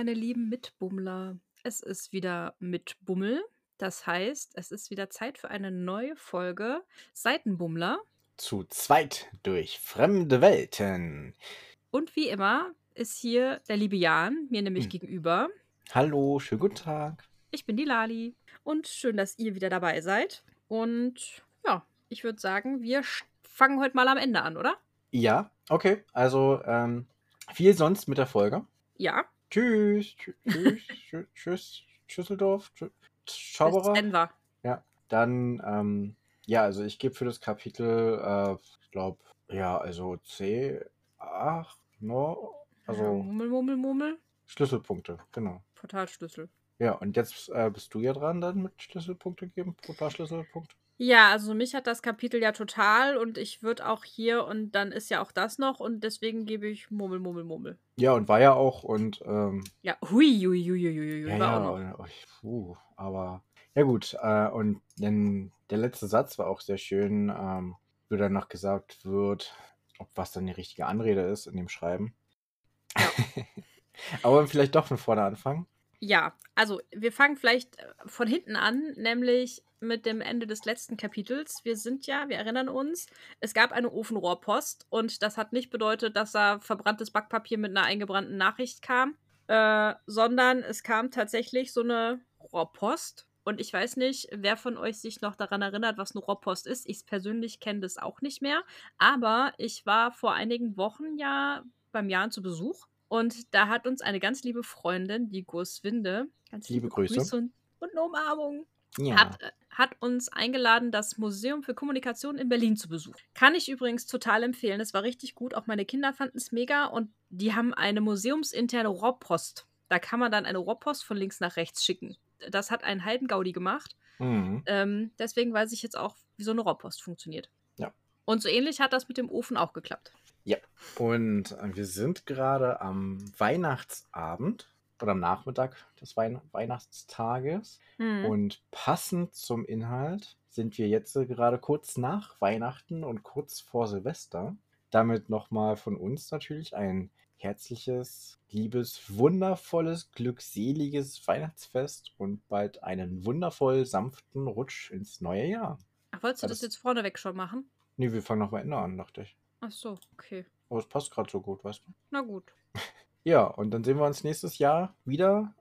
Meine lieben Mitbummler. Es ist wieder Mitbummel. Das heißt, es ist wieder Zeit für eine neue Folge Seitenbummler. Zu zweit durch fremde Welten. Und wie immer ist hier der liebe Jan, mir nämlich Hm. gegenüber. Hallo, schönen guten Tag. Ich bin die Lali. Und schön, dass ihr wieder dabei seid. Und ja, ich würde sagen, wir fangen heute mal am Ende an, oder? Ja, okay. Also, ähm, viel sonst mit der Folge. Ja. Tschüss, tschü- tschüss, tschüss, tschüss, Schüsseldorf, tschüss, Zauberer. Denver. Ja, dann, ähm, ja, also ich gebe für das Kapitel, äh, ich glaube, ja, also C, 8, no, also Mummel, Mummel, Mummel. Schlüsselpunkte, genau. Portalschlüssel. Ja, und jetzt äh, bist du ja dran dann mit Schlüsselpunkte geben, pro paar Schlüsselpunkte. Ja, also mich hat das Kapitel ja total und ich würde auch hier und dann ist ja auch das noch und deswegen gebe ich Mummel, Mummel, Mummel. Ja, und war ja auch und, ähm, Ja, hui, hui, hui, hui, hui, Ja, war ja, auch noch. und- ui, puh, aber ja gut, äh, und denn der letzte Satz war auch sehr schön, ähm, wo dann noch gesagt wird, ob was dann die richtige Anrede ist in dem Schreiben. aber vielleicht doch von vorne anfangen. Ja, also wir fangen vielleicht äh, von hinten an, nämlich mit dem Ende des letzten Kapitels. Wir sind ja, wir erinnern uns, es gab eine Ofenrohrpost und das hat nicht bedeutet, dass da verbranntes Backpapier mit einer eingebrannten Nachricht kam, äh, sondern es kam tatsächlich so eine Rohrpost. Und ich weiß nicht, wer von euch sich noch daran erinnert, was eine Rohrpost ist. Ich persönlich kenne das auch nicht mehr. Aber ich war vor einigen Wochen ja beim Jan zu Besuch. Und da hat uns eine ganz liebe Freundin, die Gurswinde, ganz Liebe Grüße. und, und eine Umarmung, Ja, hat, hat uns eingeladen, das Museum für Kommunikation in Berlin zu besuchen. Kann ich übrigens total empfehlen. Es war richtig gut. Auch meine Kinder fanden es mega. Und die haben eine museumsinterne Rohrpost. Da kann man dann eine Rohrpost von links nach rechts schicken. Das hat ein Heidengaudi gemacht. mhm. Ähm, deswegen weiß ich jetzt auch, wie so eine Rohrpost funktioniert. Ja. Und so ähnlich hat das mit dem Ofen auch geklappt. Und äh, wir sind gerade am Weihnachtsabend oder am Nachmittag des Weihn Weihnachtstages. Hm. Und passend zum Inhalt sind wir jetzt äh, gerade kurz nach Weihnachten und kurz vor Silvester. Damit nochmal von uns natürlich ein herzliches, liebes, wundervolles, glückseliges Weihnachtsfest und bald einen wundervoll sanften Rutsch ins neue Jahr. Ach, wolltest du Ja, das das- jetzt vorneweg schon machen? Nee, wir fangen noch mal Ende an, dachte ich. Ach so, okay. Aber es passt gerade so gut, weißt du? Na gut. Ja, und dann sehen wir uns nächstes Jahr wieder.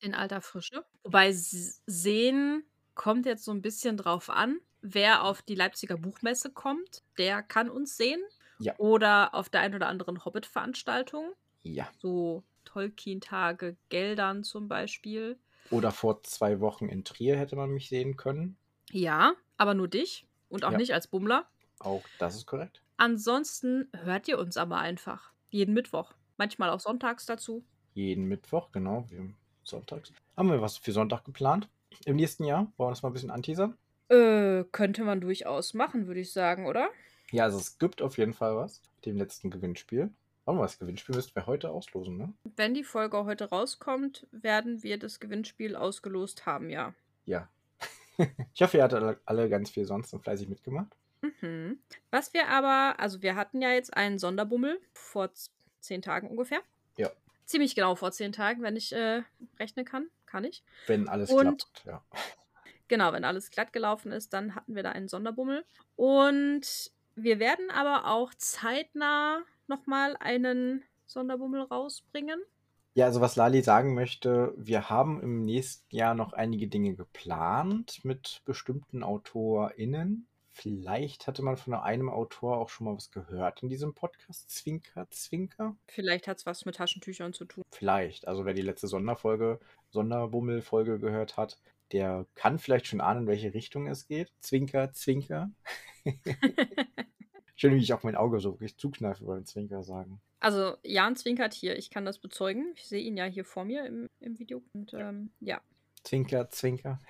In alter Frische. Wobei S- sehen kommt jetzt so ein bisschen drauf an. Wer auf die Leipziger Buchmesse kommt, der kann uns sehen. Ja. Oder auf der ein oder anderen Hobbit-Veranstaltung. Ja. So Tolkien-Tage Geldern zum Beispiel. Oder vor zwei Wochen in Trier hätte man mich sehen können. Ja, aber nur dich. Und auch Ja. nicht als Bummler. Auch das ist korrekt. Ansonsten hört ihr uns aber einfach. Jeden Mittwoch. Manchmal auch sonntags dazu. Jeden Mittwoch, genau, wie sonntags. Haben wir was für Sonntag geplant? Im nächsten Jahr? Wollen wir das mal ein bisschen anteasern? Äh, könnte man durchaus machen, würde ich sagen, oder? Ja, also es gibt auf jeden Fall was. Mit dem letzten Gewinnspiel. Warte mal, das Gewinnspiel müssten wir heute auslosen, ne? Wenn die Folge heute rauskommt, werden wir das Gewinnspiel ausgelost haben, ja. Ja. ich hoffe, ihr hattet alle, alle ganz viel sonst und fleißig mitgemacht. Mhm. Was wir aber, also wir hatten ja jetzt einen Sonderbummel vor zehn Tagen ungefähr. Ja. Ziemlich genau vor zehn Tagen, wenn ich äh, rechnen kann. Kann ich. Wenn alles Und- klappt, ja. Genau, wenn alles glatt gelaufen ist, dann hatten wir da einen Sonderbummel. Und wir werden aber auch zeitnah nochmal einen Sonderbummel rausbringen. Ja, also was Lali sagen möchte, wir haben im nächsten Jahr noch einige Dinge geplant mit bestimmten AutorInnen. Vielleicht hatte man von einem Autor auch schon mal was gehört in diesem Podcast. Zwinker, Zwinker. Vielleicht hat es was mit Taschentüchern zu tun. Vielleicht. Also wer die letzte Sonderfolge, Sonderbummel-Folge gehört hat, der kann vielleicht schon ahnen, in welche Richtung es geht. Zwinker, Zwinker. Schön, wie ich auch mein Auge so wirklich zukneife beim Zwinker sagen. Also Jan zwinkert hier, ich kann das bezeugen. Ich sehe ihn ja hier vor mir im, im Video. Und ähm, ja. Zwinker, Zwinker.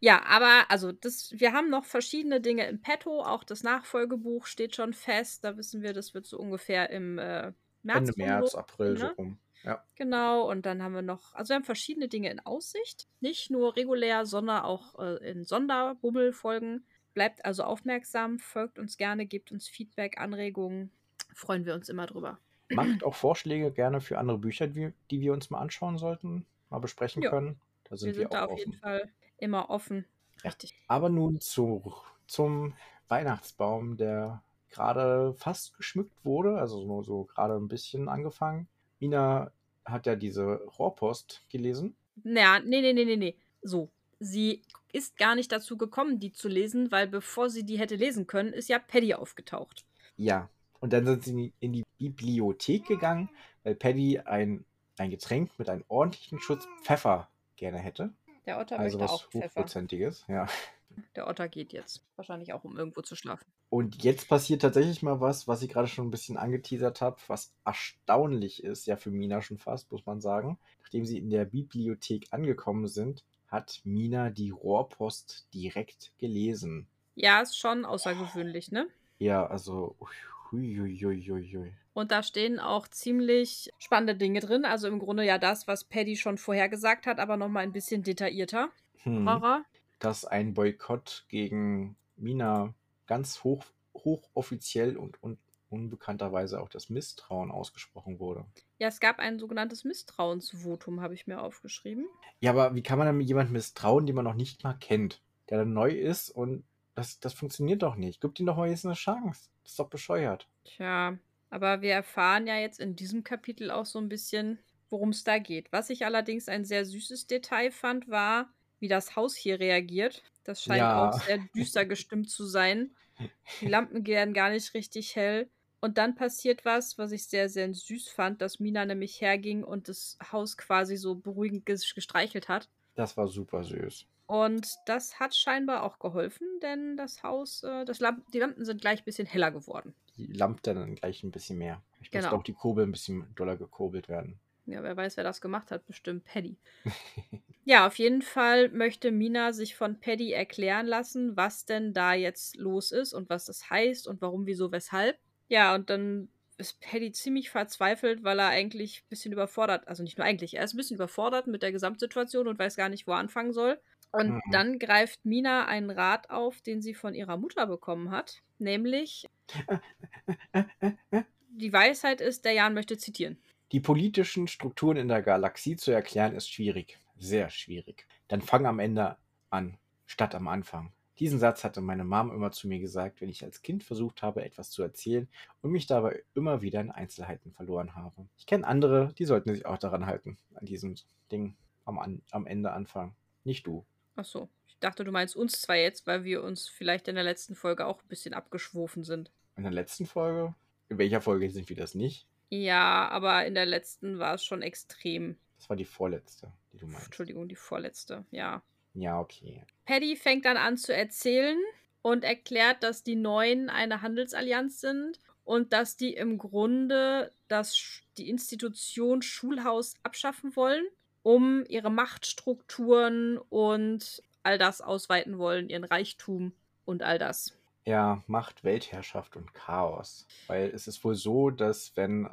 Ja, aber also das, wir haben noch verschiedene Dinge im Petto. Auch das Nachfolgebuch steht schon fest. Da wissen wir, das wird so ungefähr im äh, März. Ende März, April so ne? rum. Ja. Genau, und dann haben wir noch, also wir haben verschiedene Dinge in Aussicht. Nicht nur regulär, sondern auch äh, in Sonderbummelfolgen. Bleibt also aufmerksam, folgt uns gerne, gebt uns Feedback, Anregungen. Freuen wir uns immer drüber. Macht auch Vorschläge gerne für andere Bücher, die, die wir uns mal anschauen sollten, mal besprechen Ja. können. Da sind wir wir, sind da auch auf jeden offen. Fall immer offen. Ja. Richtig. Aber nun zu, zum Weihnachtsbaum, der gerade fast geschmückt wurde, also nur so gerade ein bisschen angefangen. Mina hat ja diese Rohrpost gelesen. Naja, nee, nee, nee, nee, nee. So. Sie ist gar nicht dazu gekommen, die zu lesen, weil bevor sie die hätte lesen können, ist ja Paddy aufgetaucht. Ja. Und dann sind sie in die, in die Bibliothek gegangen, weil Paddy ein, ein Getränk mit einem ordentlichen Schutz Pfeffer gerne hätte. Der Otter Also möchte was auch Pfeffer. Hochprozentiges, ja. Der Otter geht jetzt. Wahrscheinlich auch, um irgendwo zu schlafen. Und jetzt passiert tatsächlich mal was, was ich gerade schon ein bisschen angeteasert habe, was erstaunlich ist, ja für Mina schon fast, muss man sagen. Nachdem sie in der Bibliothek angekommen sind, hat Mina die Rohrpost direkt gelesen. Ja, ist schon außergewöhnlich, ne? Ja, also. Huiuiuiui. Und da stehen auch ziemlich spannende Dinge drin. Also im Grunde ja das, was Paddy schon vorher gesagt hat, aber nochmal ein bisschen detaillierter. Hm. Horror. Dass ein Boykott gegen Mina ganz hoch, hochoffiziell und, und unbekannterweise auch das Misstrauen ausgesprochen wurde. Ja, es gab ein sogenanntes Misstrauensvotum, habe ich mir aufgeschrieben. Ja, aber wie kann man dann jemandem misstrauen, den man noch nicht mal kennt, der dann neu ist und das, das funktioniert doch nicht. Gib ihm doch mal jetzt eine Chance. Das ist doch bescheuert. Tja, aber wir erfahren ja jetzt in diesem Kapitel auch so ein bisschen, worum es da geht. Was ich allerdings ein sehr süßes Detail fand, war, wie das Haus hier reagiert. Das scheint Ja. auch sehr düster gestimmt zu sein. Die Lampen werden gar nicht richtig hell. Und dann passiert was, was ich sehr, sehr süß fand, dass Mina nämlich herging und das Haus quasi so beruhigend ges- gestreichelt hat. Das war super süß. Und das hat scheinbar auch geholfen, denn das Haus, äh, das Lamp die Lampen sind gleich ein bisschen heller geworden. Die lampt dann gleich ein bisschen mehr. Ich muss Genau. auch die Kurbel ein bisschen doller gekurbelt werden. Ja, wer weiß, wer das gemacht hat, bestimmt Paddy. ja, auf jeden Fall möchte Mina sich von Paddy erklären lassen, was denn da jetzt los ist und was das heißt und warum, wieso, weshalb. Ja, und dann ist Paddy ziemlich verzweifelt, weil er eigentlich ein bisschen überfordert, also nicht nur eigentlich, er ist ein bisschen überfordert mit der Gesamtsituation und weiß gar nicht, wo er anfangen soll. Und Mhm. dann greift Mina einen Rat auf, den sie von ihrer Mutter bekommen hat, nämlich die Weisheit ist, der Jan möchte zitieren. Die politischen Strukturen in der Galaxie zu erklären ist schwierig. Sehr schwierig. Dann fang am Ende an, statt am Anfang. Diesen Satz hatte meine Mom immer zu mir gesagt, wenn ich als Kind versucht habe, etwas zu erzählen und mich dabei immer wieder in Einzelheiten verloren habe. Ich kenne andere, die sollten sich auch daran halten, an diesem Ding am, an, am Ende anfangen. Nicht du. Ach so. Ich dachte, du meinst uns zwei jetzt, weil wir uns vielleicht in der letzten Folge auch ein bisschen abgeschwofen sind. In der letzten Folge? In welcher Folge sind wir das nicht? Ja, aber in der letzten war es schon extrem. Das war die vorletzte, die du meinst. Entschuldigung, die vorletzte. Ja. Ja, okay. Paddy fängt dann an zu erzählen und erklärt, dass die Neuen eine Handelsallianz sind und dass die im Grunde das, die Institution Schulhaus abschaffen wollen, um ihre Machtstrukturen und all das ausweiten wollen, ihren Reichtum und all das. Ja, Macht, Weltherrschaft und Chaos. Weil es ist wohl so, dass wenn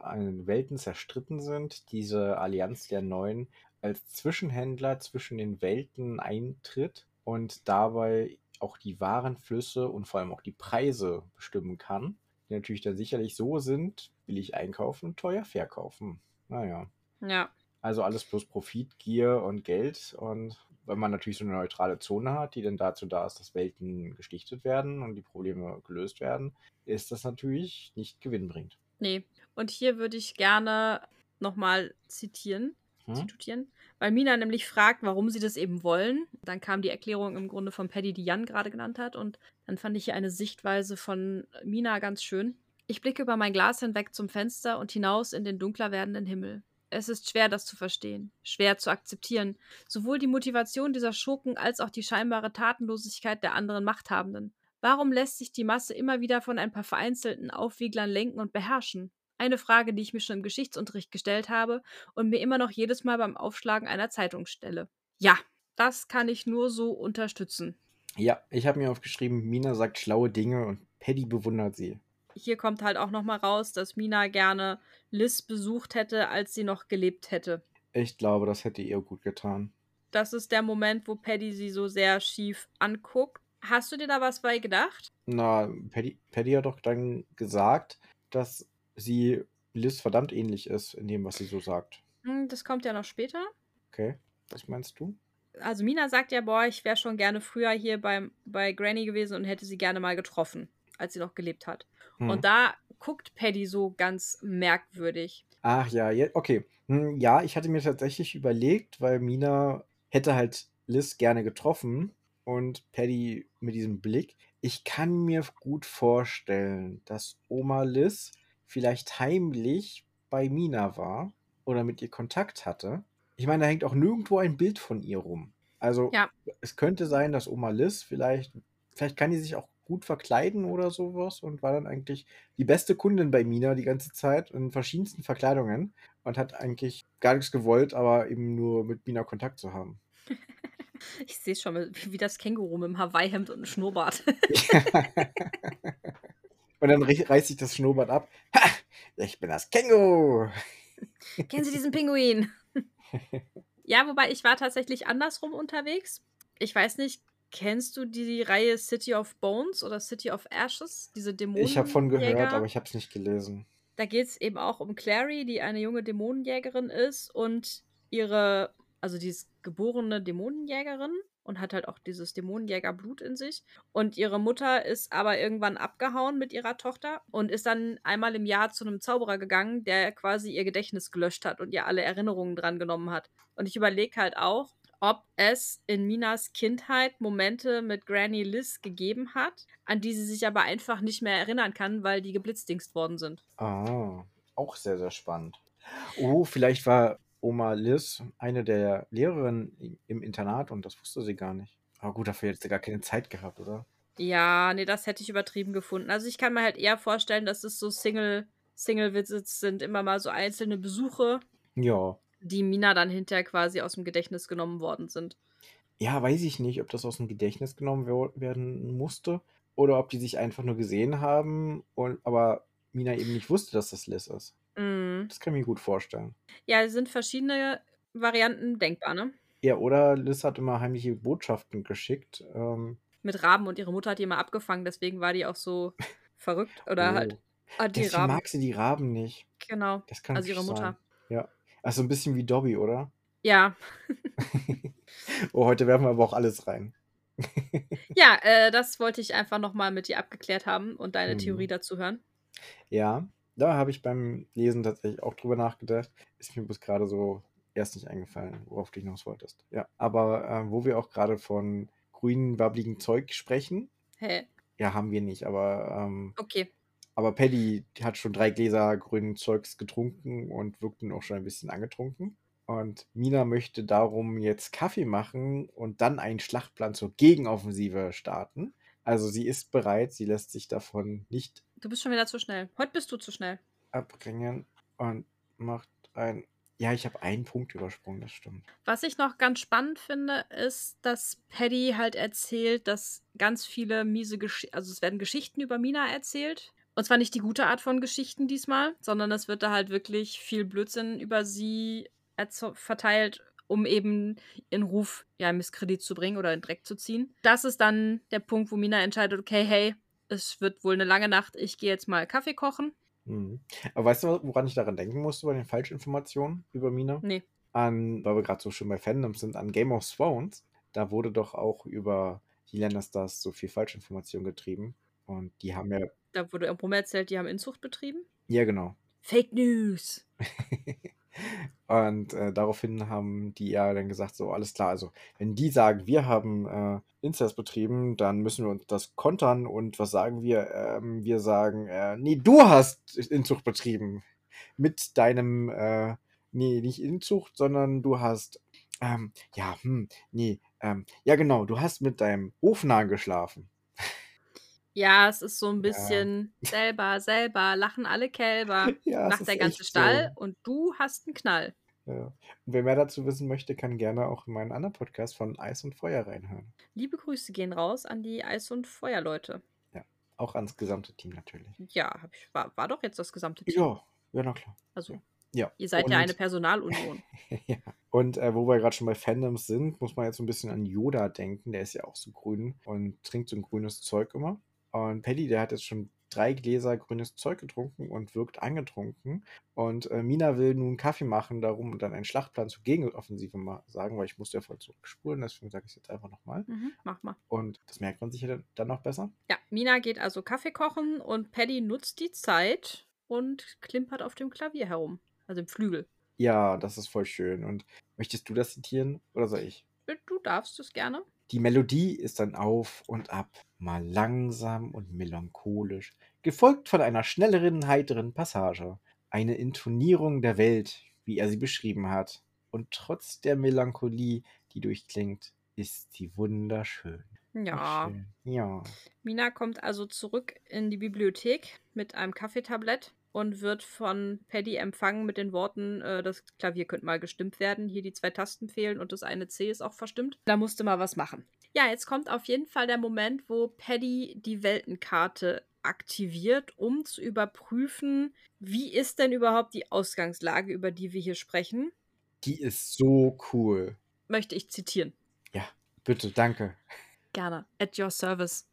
Welten zerstritten sind, diese Allianz der Neuen als Zwischenhändler zwischen den Welten eintritt und dabei auch die Warenflüsse und vor allem auch die Preise bestimmen kann, die natürlich dann sicherlich so sind, billig einkaufen, teuer verkaufen. Naja. Ja. Also alles plus Profit, Gier und Geld. Und wenn man natürlich so eine neutrale Zone hat, die dann dazu da ist, dass Welten gestichtet werden und die Probleme gelöst werden, ist das natürlich nicht gewinnbringend. Nee. Und hier würde ich gerne nochmal zitieren, Hm? zitieren, weil Mina nämlich fragt, warum sie das eben wollen. Dann kam die Erklärung im Grunde von Paddy, die Jan gerade genannt hat. Und dann fand ich hier eine Sichtweise von Mina ganz schön. Ich blicke über mein Glas hinweg zum Fenster und hinaus in den dunkler werdenden Himmel. Es ist schwer, das zu verstehen, schwer zu akzeptieren. Sowohl die Motivation dieser Schurken als auch die scheinbare Tatenlosigkeit der anderen Machthabenden. Warum lässt sich die Masse immer wieder von ein paar vereinzelten Aufwieglern lenken und beherrschen? Eine Frage, die ich mir schon im Geschichtsunterricht gestellt habe und mir immer noch jedes Mal beim Aufschlagen einer Zeitung stelle. Ja, das kann ich nur so unterstützen. Ja, ich habe mir aufgeschrieben, Mina sagt schlaue Dinge und Paddy bewundert sie. Hier kommt halt auch nochmal raus, dass Mina gerne Liz besucht hätte, als sie noch gelebt hätte. Ich glaube, das hätte ihr gut getan. Das ist der Moment, wo Paddy sie so sehr schief anguckt. Hast du dir da was bei gedacht? Na, Paddy, Paddy hat doch dann gesagt, dass sie Liz verdammt ähnlich ist in dem, was sie so sagt. Hm, das kommt ja noch später. Okay, was meinst du? Also Mina sagt ja, boah, ich wäre schon gerne früher hier beim, bei Granny gewesen und hätte sie gerne mal getroffen, als sie noch gelebt hat. Hm. Und da guckt Paddy so ganz merkwürdig. Ach ja, okay. Hm, Ja, ich hatte mir tatsächlich überlegt, weil Mina hätte halt Liz gerne getroffen und Paddy mit diesem Blick. Ich kann mir gut vorstellen, dass Oma Liz vielleicht heimlich bei Mina war oder mit ihr Kontakt hatte. Ich meine, da hängt auch nirgendwo ein Bild von ihr rum. Also Ja. es könnte sein, dass Oma Liz vielleicht, vielleicht kann die sich auch gut verkleiden oder sowas und war dann eigentlich die beste Kundin bei Mina die ganze Zeit in verschiedensten Verkleidungen und hat eigentlich gar nichts gewollt, aber eben nur mit Mina Kontakt zu haben. Ich sehe schon, wie wie das Känguru mit dem Hawaii-Hemd und einem Schnurrbart. und dann rei- reißt sich das Schnurrbart ab. Ha! Ich bin das Känguru! Kennen Sie diesen Pinguin? ja, wobei ich war tatsächlich andersrum unterwegs. Ich weiß nicht, kennst du die Reihe City of Bones oder City of Ashes? Diese Dämonen. Ich habe von gehört, aber ich habe es nicht gelesen. Da geht es eben auch um Clary, die eine junge Dämonenjägerin ist und ihre, also die ist geborene Dämonenjägerin und hat halt auch dieses Dämonenjägerblut in sich. Und ihre Mutter ist aber irgendwann abgehauen mit ihrer Tochter und ist dann einmal im Jahr zu einem Zauberer gegangen, der quasi ihr Gedächtnis gelöscht hat und ihr alle Erinnerungen dran genommen hat. Und ich überlege halt auch, ob es in Minas Kindheit Momente mit Granny Liz gegeben hat, an die sie sich aber einfach nicht mehr erinnern kann, weil die geblitzdingst worden sind. Ah, auch sehr, sehr spannend. Oh, vielleicht war Oma Liz eine der Lehrerinnen im- Internat und das wusste sie gar nicht. Aber gut, dafür hätte sie gar keine Zeit gehabt, oder? Ja, nee, das hätte ich übertrieben gefunden. Also ich kann mir halt eher vorstellen, dass es so Single, Single-Visits sind, immer mal so einzelne Besuche, Ja. Die Mina dann hinterher quasi aus dem Gedächtnis genommen worden sind. Ja, weiß ich nicht, ob das aus dem Gedächtnis genommen wer- werden musste oder ob die sich einfach nur gesehen haben und aber Mina eben nicht wusste, dass das Liz ist. Mm. Das kann ich mir gut vorstellen. Ja, es sind verschiedene Varianten denkbar, ne? Ja, oder Liz hat immer heimliche Botschaften geschickt. Ähm, Mit Raben und ihre Mutter hat die immer abgefangen, deswegen war die auch so verrückt. Oder oh. halt hat die Deswegen Raben. mag sie die Raben nicht. Genau. Das kann Also ihre Mutter. sein. Ja. Also ein bisschen wie Dobby, oder? Ja. oh, heute werfen wir aber auch alles rein. Ja, äh, das wollte ich einfach nochmal mit dir abgeklärt haben und deine Mhm. Theorie dazu hören. Ja, da habe ich beim Lesen tatsächlich auch drüber nachgedacht. Ist mir bis gerade so erst nicht eingefallen, worauf du hinaus wolltest. Ja, aber äh, wo wir auch gerade von grünen, wabbligen Zeug sprechen, Hä? ja, haben wir nicht, aber, ähm, Okay. Aber Paddy hat schon drei Gläser grünen Zeugs getrunken und wirkt nun auch schon ein bisschen angetrunken. Und Mina möchte darum jetzt Kaffee machen und dann einen Schlachtplan zur Gegenoffensive starten. Also sie ist bereit, sie lässt sich davon nicht Du bist schon wieder zu schnell. Heute bist du zu schnell. abbringen und macht ein. Ja, ich habe einen Punkt übersprungen, das stimmt. Was ich noch ganz spannend finde, ist, dass Paddy halt erzählt, dass ganz viele miese Geschichten, also es werden Geschichten über Mina erzählt. Und zwar nicht die gute Art von Geschichten diesmal, sondern es wird da halt wirklich viel Blödsinn über sie verteilt, um eben ihren Ruf ja in Misskredit zu bringen oder in Dreck zu ziehen. Das ist dann der Punkt, wo Mina entscheidet, okay, hey, es wird wohl eine lange Nacht, ich gehe jetzt mal Kaffee kochen. Mhm. Aber weißt du, woran ich daran denken musste bei den Falschinformationen über Mina? Nee. An, weil wir gerade so schön bei Fandoms sind, an Game of Thrones. Da wurde doch auch über die Lannisters so viel Falschinformation getrieben. Und die haben ja. Da wurde irgendwo erzählt, die haben Inzucht betrieben. Ja, genau. Fake News. Und äh, daraufhin haben die ja dann gesagt, so, alles klar, also wenn die sagen, wir haben äh, Inzest betrieben, dann müssen wir uns das kontern und was sagen wir? Ähm, wir sagen, äh, nee, du hast Inzucht betrieben. Mit deinem, äh, nee, nicht Inzucht, sondern du hast, ähm, ja, hm, nee, ähm, ja genau, du hast mit deinem Hofnahen geschlafen. Ja, es ist so ein bisschen selber, selber, lachen alle Kälber. Ja, ist der ganze Stall so. und du hast einen Knall. Ja. Und wer mehr dazu wissen möchte, kann gerne auch in meinen anderen Podcast von Eis und Feuer reinhören. Liebe Grüße gehen raus an die Eis- und Feuerleute. Auch ans gesamte Team natürlich. Ja, ich, war, war doch jetzt das gesamte Team. Ja, ja, na klar. Also, Ja. ihr seid und, ja eine Personalunion. ja. Und äh, wo wir gerade schon bei Fandoms sind, muss man jetzt so ein bisschen an Yoda denken. Der ist ja auch so grün und trinkt so ein grünes Zeug immer. Und Paddy, der hat jetzt schon drei Gläser grünes Zeug getrunken und wirkt angetrunken. Und äh, Mina will nun Kaffee machen, darum und dann einen Schlachtplan zur Gegenoffensive mal sagen, weil ich musste ja voll zurückspulen, deswegen sage ich es jetzt einfach nochmal. Mhm, mach mal. Und das merkt man sich ja dann, dann noch besser. Ja, Mina geht also Kaffee kochen und Paddy nutzt die Zeit und klimpert auf dem Klavier herum. Also im Flügel. Ja, das ist voll schön. Und möchtest du das zitieren oder soll ich? Du darfst es gerne. Die Melodie ist dann auf und ab, mal langsam und melancholisch, gefolgt von einer schnelleren, heiteren Passage. Eine Intonierung der Welt, wie er sie beschrieben hat. Und trotz der Melancholie, die durchklingt, ist sie wunderschön. Ja. Schön. Ja. Mina kommt also zurück in die Bibliothek mit einem Kaffeetablett und wird von Paddy empfangen mit den Worten, äh, das Klavier könnte mal gestimmt werden, hier die zwei Tasten fehlen und das eine C ist auch verstimmt. Da musste mal was machen. Ja, jetzt kommt auf jeden Fall der Moment, wo Paddy die Weltenkarte aktiviert, um zu überprüfen, wie ist denn überhaupt die Ausgangslage, über die wir hier sprechen. Die ist so cool. Möchte ich zitieren. Ja, bitte, danke. Gerne. At your service.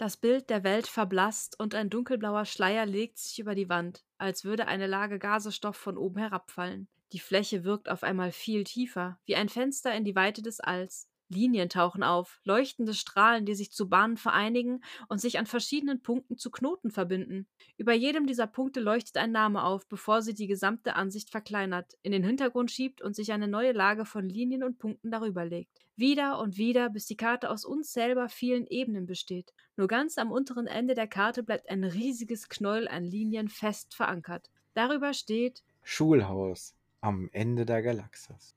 Das Bild der Welt verblasst und ein dunkelblauer Schleier legt sich über die Wand, als würde eine Lage Gasestoff von oben herabfallen. Die Fläche wirkt auf einmal viel tiefer, wie ein Fenster in die Weite des Alls. Linien tauchen auf, leuchtende Strahlen, die sich zu Bahnen vereinigen und sich an verschiedenen Punkten zu Knoten verbinden. Über jedem dieser Punkte leuchtet ein Name auf, bevor sie die gesamte Ansicht verkleinert, in den Hintergrund schiebt und sich eine neue Lage von Linien und Punkten darüber legt. Wieder und wieder, bis die Karte aus unzählbar vielen Ebenen besteht. Nur ganz am unteren Ende der Karte bleibt ein riesiges Knäuel an Linien fest verankert. Darüber steht Schulhaus am Ende der Galaxis.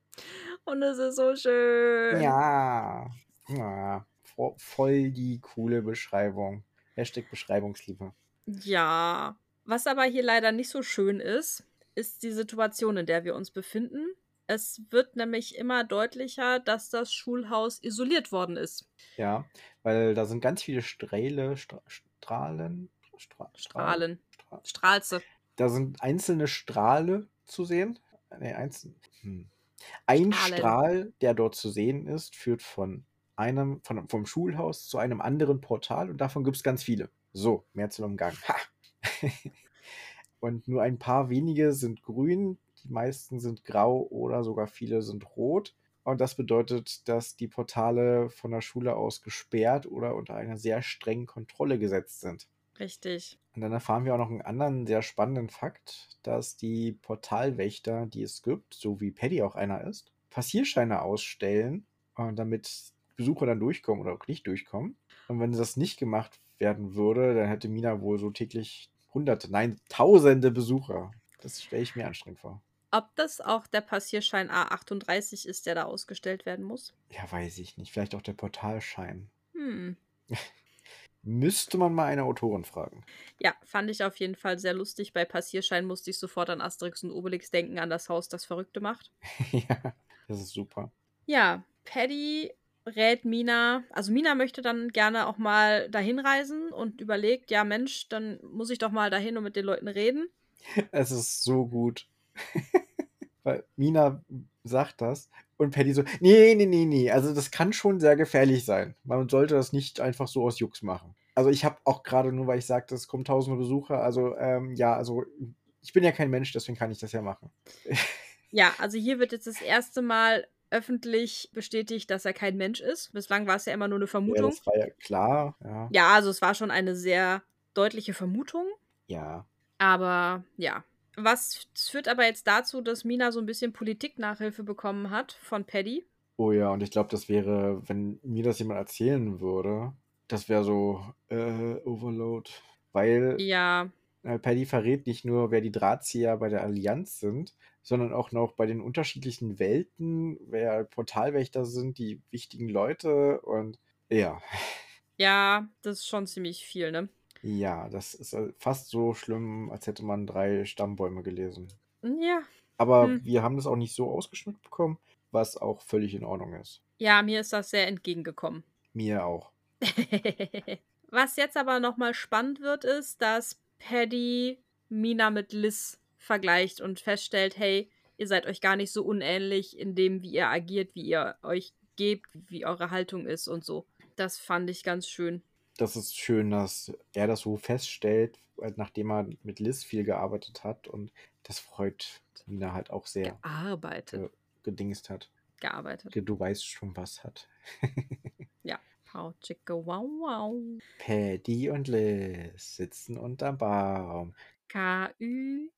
Und es ist so schön. Ja. ja. vo- Voll die coole Beschreibung. Hashtag Beschreibungsliebe. Ja. Was aber hier leider nicht so schön ist, ist die Situation, in der wir uns befinden. Es wird nämlich immer deutlicher, dass das Schulhaus isoliert worden ist. Ja, weil da sind ganz viele Strähle, Stra Strahlen, Stra Strahlen. Stra Strahlze. da sind einzelne Strahle zu sehen. Nee, einzeln. Hm. Ein Strahlen. Strahl, der dort zu sehen ist, führt von einem, von, vom Schulhaus zu einem anderen Portal und davon gibt es ganz viele. So, mehr zum Umgang. Ha! und nur ein paar wenige sind grün, die meisten sind grau oder sogar viele sind rot. Und das bedeutet, dass die Portale von der Schule aus gesperrt oder unter einer sehr strengen Kontrolle gesetzt sind. Richtig. Und dann erfahren wir auch noch einen anderen sehr spannenden Fakt, dass die Portalwächter, die es gibt, so wie Paddy auch einer ist, Passierscheine ausstellen, äh, damit Besucher dann durchkommen oder auch nicht durchkommen. Und wenn das nicht gemacht werden würde, dann hätte Mina wohl so täglich hunderte, nein, tausende Besucher. Das stelle ich mir anstrengend vor. Ob das auch der Passierschein A38 ist, der da ausgestellt werden muss? Ja, weiß ich nicht. Vielleicht auch der Portalschein. Hm. Müsste man mal eine Autorin fragen. Ja, fand ich auf jeden Fall sehr lustig. Bei Passierschein musste ich sofort an Asterix und Obelix denken, an das Haus, das Verrückte macht. ja, das ist super. Ja, Paddy rät Mina, also Mina möchte dann gerne auch mal dahin reisen und überlegt, ja Mensch, dann muss ich doch mal dahin und mit den Leuten reden. Es ist so gut. Weil Mina sagt das und Paddy so, nee, nee, nee, nee, also das kann schon sehr gefährlich sein. Man sollte das nicht einfach so aus Jux machen. Also ich habe auch gerade nur, weil ich sagte, es kommen tausende Besucher, also ähm, ja, also ich bin ja kein Mensch, deswegen kann ich das ja machen. Ja, also hier wird jetzt das erste Mal öffentlich bestätigt, dass er kein Mensch ist. Bislang war es ja immer nur eine Ja, Vermutung. das war ja klar, ja. Ja, also es war schon eine sehr deutliche Vermutung. Ja, Aber ja. Was führt aber jetzt dazu, dass Mina so ein bisschen Politiknachhilfe bekommen hat von Paddy. oh ja, und ich glaube, das wäre, wenn mir das jemand erzählen würde, das wäre so, äh, Overload. Weil Ja, äh, Paddy verrät nicht nur, wer die Drahtzieher bei der Allianz sind, sondern auch noch bei den unterschiedlichen Welten, wer Portalwächter sind, die wichtigen Leute und ja, ja, das ist schon ziemlich viel, ne? Ja, das ist äh, fast so schlimm, als hätte man drei Stammbäume gelesen. Ja. Aber Hm. wir haben das auch nicht so ausgeschmückt bekommen, was auch völlig in Ordnung ist. Ja, mir ist das sehr entgegengekommen. Mir auch. Was jetzt aber nochmal spannend wird, ist, dass Paddy Mina mit Liz vergleicht und feststellt, hey, ihr seid euch gar nicht so unähnlich in dem, wie ihr agiert, wie ihr euch gebt, wie eure Haltung ist und so. Das fand ich ganz schön. Das ist schön, dass er das so feststellt, halt nachdem er mit Liz viel gearbeitet hat. Und das freut Mina halt auch sehr. Gearbeitet. Ge gedingst hat. Gearbeitet. Du weißt schon, was hat. ja. Pow, chicka, wow, wow. Paddy und Liz sitzen unterm Baum. K-U-S-S-E-N-D.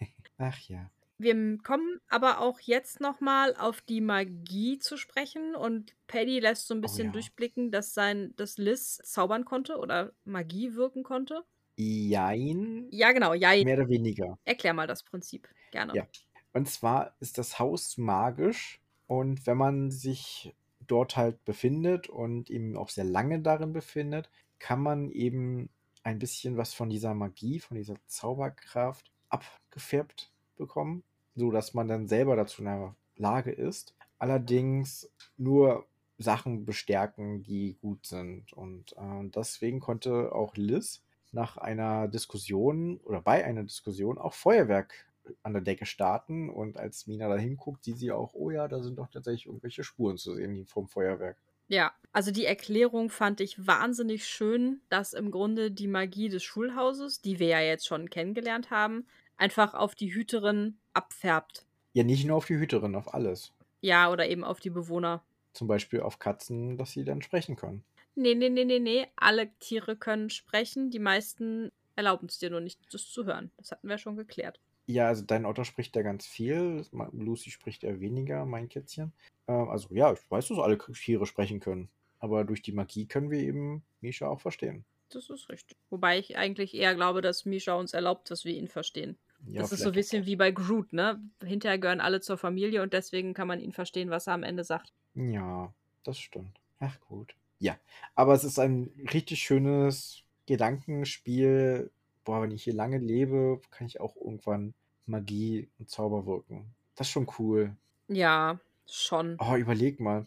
Ach ja. Wir kommen aber auch jetzt nochmal auf die Magie zu sprechen und Paddy lässt so ein Oh bisschen ja. durchblicken, dass sein, dass Liz zaubern konnte oder Magie wirken konnte. Jein. Ja, genau, ja. Mehr oder weniger. Erklär mal das Prinzip. Gerne. Ja. Und zwar ist das Haus magisch und wenn man sich dort halt befindet und eben auch sehr lange darin befindet, kann man eben ein bisschen was von dieser Magie, von dieser Zauberkraft abgefärbt bekommen, so dass man dann selber dazu in der Lage ist. Allerdings nur Sachen bestärken, die gut sind. Und äh, deswegen konnte auch Liz nach einer Diskussion oder bei einer Diskussion auch Feuerwerk an der Decke starten. Und als Mina da hinguckt, sieht sie auch, oh ja, da sind doch tatsächlich irgendwelche Spuren zu sehen vom Feuerwerk. Ja, also die Erklärung fand ich wahnsinnig schön, dass im Grunde die Magie des Schulhauses, die wir ja jetzt schon kennengelernt haben, einfach auf die Hüterin abfärbt. Ja, nicht nur auf die Hüterin, auf alles. Ja, oder eben auf die Bewohner. Zum Beispiel auf Katzen, dass sie dann sprechen können. Nee, nee, nee, nee, nee. Alle Tiere können sprechen. Die meisten erlauben es dir nur nicht, das zu hören. Das hatten wir schon geklärt. Ja, also dein Otter spricht ja ganz viel. Lucy spricht eher weniger, mein Kätzchen. Ähm, also ja, ich weiß, dass alle Tiere sprechen können. Aber durch die Magie können wir eben Misha auch verstehen. Das ist richtig. Wobei ich eigentlich eher glaube, dass Misha uns erlaubt, dass wir ihn verstehen. Ja, das ist so ein bisschen wie bei Groot, ne? Hinterher gehören alle zur Familie und deswegen kann man ihn verstehen, was er am Ende sagt. Ja, das stimmt. Ach gut. Ja, aber es ist ein richtig schönes Gedankenspiel. Boah, wenn ich hier lange lebe, kann ich auch irgendwann Magie und Zauber wirken. Das ist schon cool. Ja, schon. Oh, überleg mal.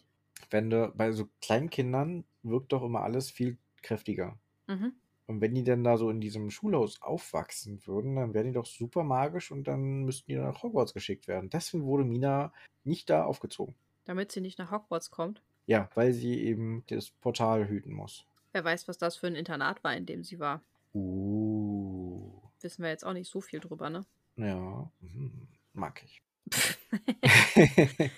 Wenn du bei so kleinen Kindern wirkt doch immer alles viel kräftiger. Mhm. Und wenn die dann da so in diesem Schulhaus aufwachsen würden, dann wären die doch super magisch und dann müssten die dann nach Hogwarts geschickt werden. Deswegen wurde Mina nicht da aufgezogen. Damit sie nicht nach Hogwarts kommt. Ja, weil sie eben das Portal hüten muss. Wer weiß, was das für ein Internat war, in dem sie war. Uh. Wissen wir jetzt auch nicht so viel drüber, ne? Ja, mhm. mag ich.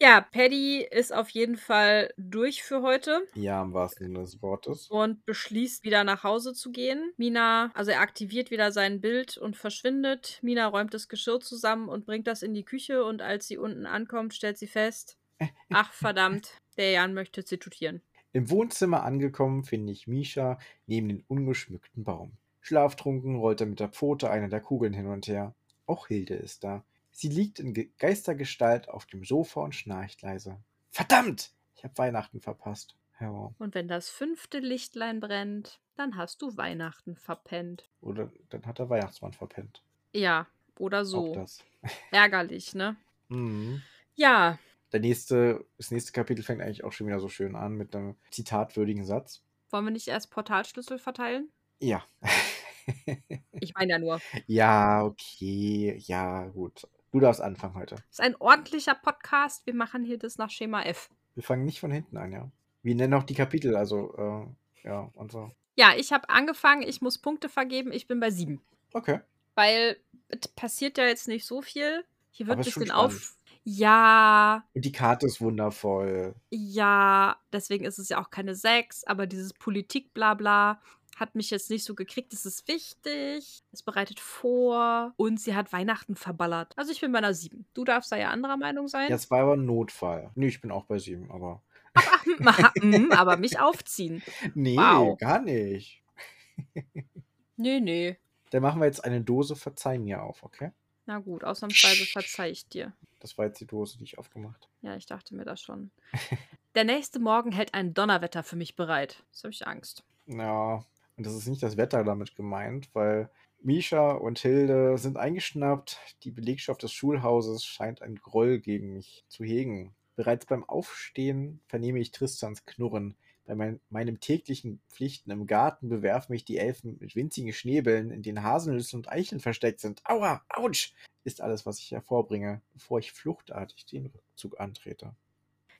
ja, Paddy ist auf jeden Fall durch für heute. Ja, im wahrsten Sinne des Wortes. Und beschließt wieder nach Hause zu gehen. Mina, also er aktiviert wieder sein Bild und verschwindet. Mina räumt das Geschirr zusammen und bringt das in die Küche. Und als sie unten ankommt, stellt sie fest: Ach verdammt, der Jan möchte zitutieren. Im Wohnzimmer angekommen, finde ich Misha neben den ungeschmückten Baum. Schlaftrunken rollt er mit der Pfote eine der Kugeln hin und her. Auch Hilde ist da. Sie liegt in Geistergestalt auf dem Sofa und schnarcht leise. Verdammt! Ich habe Weihnachten verpasst. Ja. Und wenn das fünfte Lichtlein brennt, dann hast du Weihnachten verpennt. Oder dann hat der Weihnachtsmann verpennt. Ja, oder so. Ärgerlich, ne? Mhm. Ja. Der nächste, das nächste Kapitel fängt eigentlich auch schon wieder so schön an mit einem zitatwürdigen Satz. Wollen wir nicht erst Portalschlüssel verteilen? Ja. ich meine ja nur. Ja, okay. Ja, gut. Du darfst anfangen heute. Das ist ein ordentlicher Podcast. Wir machen hier das nach Schema F. Wir fangen nicht von hinten an, ja. Wir nennen auch die Kapitel, also, äh, ja, und so. Ja, ich habe angefangen. Ich muss Punkte vergeben. Ich bin bei sieben. Okay. Weil es passiert ja jetzt nicht so viel. Hier wird ein bisschen auf. Ja. Und die Karte ist wundervoll. Ja, deswegen ist es ja auch keine sechs, aber dieses Politik-Blabla hat mich jetzt nicht so gekriegt. Es ist wichtig, es bereitet vor und sie hat Weihnachten verballert. Also ich bin bei einer 7. Du darfst da ja anderer Meinung sein. Ja, es war aber ein Notfall. Nee, ich bin auch bei 7, aber. aber, hm, aber mich aufziehen. Nee, wow. gar nicht. nee, nee. Dann machen wir jetzt eine Dose Verzeih mir auf, okay? Na gut, ausnahmsweise verzeih ich dir. Das war jetzt die Dose, die ich aufgemacht. Ja, ich dachte mir das schon. Der nächste Morgen hält ein Donnerwetter für mich bereit. Jetzt habe ich Angst. Ja, und das ist nicht das Wetter damit gemeint, weil Misha und Hilde sind eingeschnappt. Die Belegschaft des Schulhauses scheint ein Groll gegen mich zu hegen. Bereits beim Aufstehen vernehme ich Tristans Knurren. Bei mein, meinem täglichen Pflichten im Garten bewerfen mich die Elfen mit winzigen Schneebällen, in denen Haselnüsse und Eicheln versteckt sind. Aua, ouch, ist alles, was ich hervorbringe, bevor ich fluchtartig den Rückzug antrete.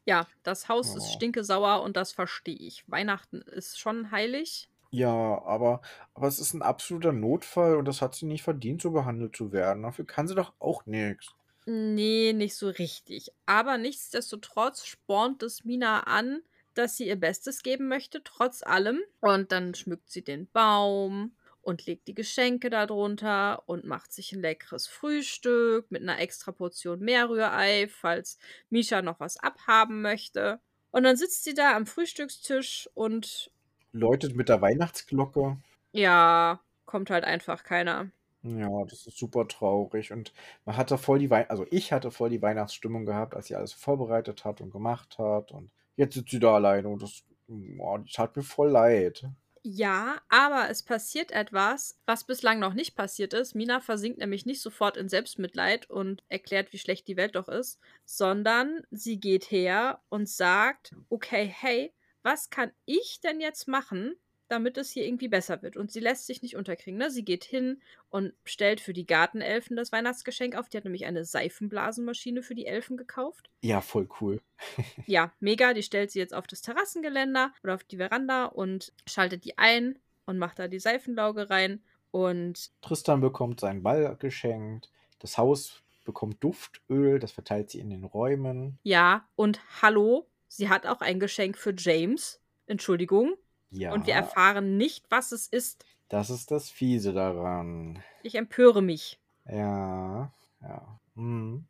Ja, das Haus ist Oh. stinkesauer und das verstehe ich. Weihnachten ist schon heilig. Ja, aber, aber es ist ein absoluter Notfall und das hat sie nicht verdient, so behandelt zu werden. Dafür kann sie doch auch nichts. Nee, nicht so richtig. Aber nichtsdestotrotz spornt es Mina an, dass sie ihr Bestes geben möchte, trotz allem. Und dann schmückt sie den Baum und legt die Geschenke darunter und macht sich ein leckeres Frühstück mit einer extra Portion Meerrührei, falls Misha noch was abhaben möchte. Und dann sitzt sie da am Frühstückstisch und Läutet mit der Weihnachtsglocke. ja, kommt halt einfach keiner. Ja, das ist super traurig. Und man hatte voll die Wei also ich hatte voll die Weihnachtsstimmung gehabt, als sie alles vorbereitet hat und gemacht hat. Und jetzt sitzt sie da alleine und das, oh, die tat mir voll leid. Ja, aber es passiert etwas, was bislang noch nicht passiert ist. Mina versinkt nämlich nicht sofort in Selbstmitleid und erklärt, wie schlecht die Welt doch ist, sondern sie geht her und sagt, okay, hey, was kann ich denn jetzt machen, damit es hier irgendwie besser wird? Und sie lässt sich nicht unterkriegen. Ne? Sie geht hin und stellt für die Gartenelfen das Weihnachtsgeschenk auf. Die hat nämlich eine Seifenblasenmaschine für die Elfen gekauft. Ja, voll cool. Ja, mega. Die stellt sie jetzt auf das Terrassengeländer oder auf die Veranda und schaltet die ein und macht da die Seifenlauge rein. Und Tristan bekommt seinen Ball geschenkt. Das Haus bekommt Duftöl, das verteilt sie in den Räumen. ja, und hallo, sie hat auch ein Geschenk für James. Entschuldigung. Ja, Und wir erfahren nicht, was es ist. das ist das Fiese daran. Ich empöre mich. Ja, ja. Hm.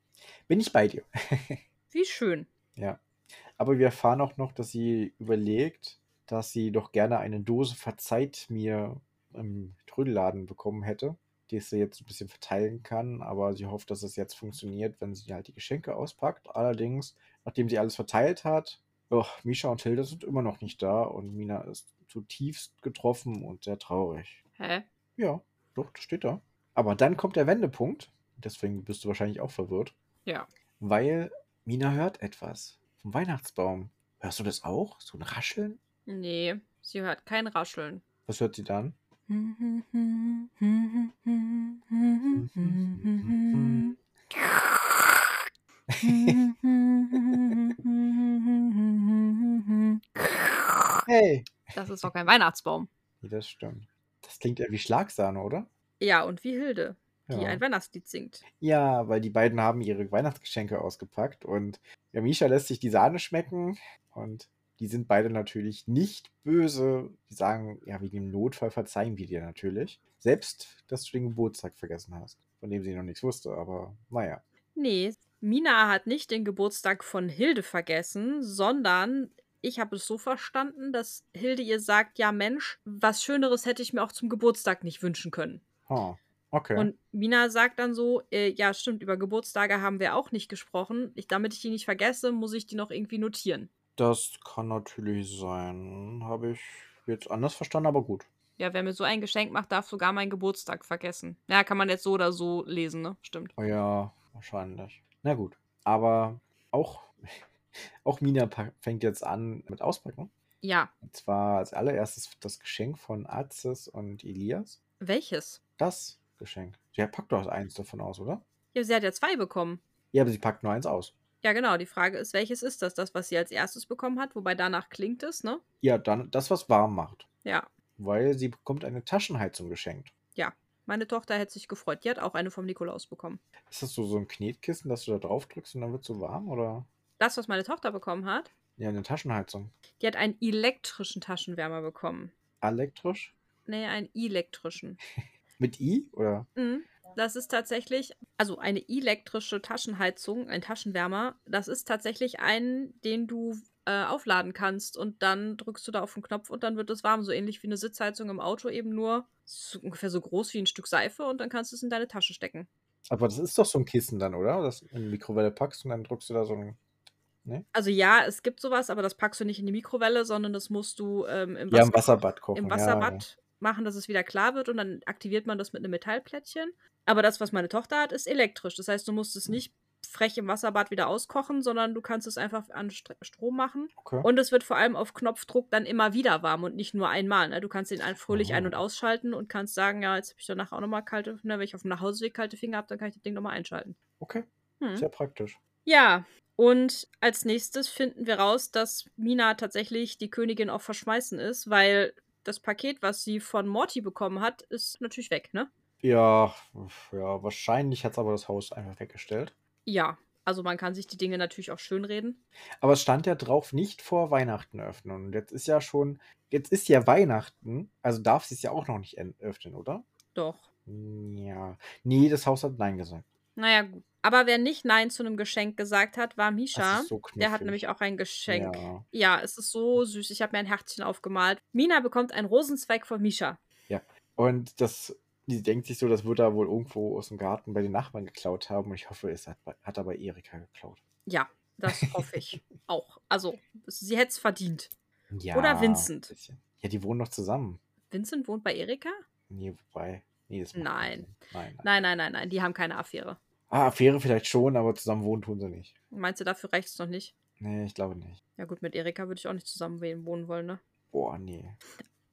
Bin ich bei dir. Wie schön. Ja. Aber wir erfahren auch noch, dass sie überlegt, dass sie doch gerne eine Dose Verzeiht mir im Trödelladen bekommen hätte, die sie jetzt ein bisschen verteilen kann. Aber sie hofft, dass es jetzt funktioniert, wenn sie halt die Geschenke auspackt. Allerdings, nachdem sie alles verteilt hat, oh, Misha und Hilde sind immer noch nicht da und Mina ist zutiefst getroffen und sehr traurig. Hä? Ja, doch, das steht da. Aber dann kommt der Wendepunkt. Deswegen bist du wahrscheinlich auch verwirrt. Ja. Weil Mina hört etwas vom Weihnachtsbaum. Hörst du das auch? So ein Rascheln? Nee, sie hört kein Rascheln. Was hört sie dann? Hey! Das ist doch kein Weihnachtsbaum. Nee, das stimmt. Das klingt ja wie Schlagsahne, oder? Ja, und wie Hilde, die Ja. ein Weihnachtslied singt. Ja, weil die beiden haben ihre Weihnachtsgeschenke ausgepackt und ja, Misha lässt sich die Sahne schmecken und die sind beide natürlich nicht böse. Die sagen, ja, wegen dem Notfall verzeihen wir dir natürlich. Selbst, dass du den Geburtstag vergessen hast, von dem sie noch nichts wusste, aber naja. Nee, Mina hat nicht den Geburtstag von Hilde vergessen, sondern ich habe es so verstanden, dass Hilde ihr sagt, ja Mensch, was Schöneres hätte ich mir auch zum Geburtstag nicht wünschen können. Oh, okay. Und Mina sagt dann so, äh, ja stimmt, über Geburtstage haben wir auch nicht gesprochen. Ich, damit ich die nicht vergesse, muss ich die noch irgendwie notieren. das kann natürlich sein. Habe ich jetzt anders verstanden, aber gut. Ja, wer mir so ein Geschenk macht, darf sogar meinen Geburtstag vergessen. Ja, kann man jetzt so oder so lesen, ne? Stimmt. Oh ja, wahrscheinlich. Na gut. Aber auch, auch Mina fängt jetzt an mit Auspacken. Ja. Und zwar als allererstes das Geschenk von Azis und Elias. Welches? Das Geschenk. Sie packt doch eins davon aus, oder? Ja, sie hat ja zwei bekommen. Ja, aber sie packt nur eins aus. Ja, genau. Die Frage ist, welches ist das? Das, was sie als erstes bekommen hat, wobei danach klingt es, ne? Ja, dann das, was warm macht. Ja. Weil sie bekommt eine Taschenheizung geschenkt. Meine Tochter hätte sich gefreut. Die hat auch eine vom Nikolaus bekommen. Ist das so, so ein Knetkissen, dass du da drauf drückst und dann wird so warm? Oder? Das, was meine Tochter bekommen hat, Ja, eine Taschenheizung. die hat einen elektrischen Taschenwärmer bekommen. Elektrisch? Nee, einen elektrischen. Mit I? Oder? Mhm. Das ist tatsächlich, also eine elektrische Taschenheizung, ein Taschenwärmer, das ist tatsächlich ein, den du äh, aufladen kannst und dann drückst du da auf den Knopf und dann wird es warm. So ähnlich wie eine Sitzheizung im Auto, eben nur so, ungefähr so groß wie ein Stück Seife und dann kannst du es in deine Tasche stecken. Aber das ist doch so ein Kissen dann, oder? Das in die Mikrowelle packst und dann drückst du da so ein. Also ja, es gibt sowas, aber das packst du nicht in die Mikrowelle, sondern das musst du ähm, im, Ja, im Wasser- Wasserbad kochen. im ja, Wasserbad machen, dass es wieder klar wird und dann aktiviert man das mit einem Metallplättchen. Aber das, was meine Tochter hat, ist elektrisch. Das heißt, du musst es nicht frech im Wasserbad wieder auskochen, sondern du kannst es einfach an St Strom machen. Okay. Und es wird vor allem auf Knopfdruck dann immer wieder warm und nicht nur einmal. Ne? Du kannst den fröhlich Oh. ein- und ausschalten und kannst sagen, ja, jetzt habe ich danach auch nochmal kalte, ne, wenn ich auf dem Nachhauseweg kalte Finger habe, dann kann ich das Ding nochmal einschalten. okay. Hm. Sehr praktisch. Ja, Und als nächstes finden wir raus, dass Mina tatsächlich die Königin auf Verschmeißen ist, weil das Paket, was sie von Morty bekommen hat, ist natürlich weg, ne? Ja, ja, wahrscheinlich hat es aber das Haus einfach weggestellt. Ja, also man kann sich die Dinge natürlich auch schönreden. Aber es stand ja drauf, nicht vor Weihnachten öffnen. Und jetzt ist ja schon, jetzt ist ja Weihnachten, also darf sie es ja auch noch nicht öffnen, oder? Doch. Ja. Nee, das Haus hat Nein gesagt. Naja, gut. Aber wer nicht Nein zu einem Geschenk gesagt hat, war Misha. so Der hat nämlich auch ein Geschenk. Ja. Ja, es ist so süß. Ich habe mir ein Herzchen aufgemalt. Mina bekommt einen Rosenzweig von Misha. Und das, die denkt sich so, das wird er wohl irgendwo aus dem Garten bei den Nachbarn geklaut haben. Und ich hoffe, es hat, hat er bei Erika geklaut. Ja, das hoffe ich auch. Also, sie hätte es verdient. Ja. Oder Vincent. Ja, die wohnen noch zusammen. Vincent wohnt bei Erika? Nee, wobei. Nee, das Nein. Nein, nein. Nein, nein, nein, nein. Die haben keine Affäre. Ah, Affäre vielleicht schon, aber zusammen wohnen tun sie nicht. Meinst du, dafür reicht es noch nicht? Nee, ich glaube nicht. Ja, gut, mit Erika würde ich auch nicht zusammen wohnen wollen, ne? Boah, nee.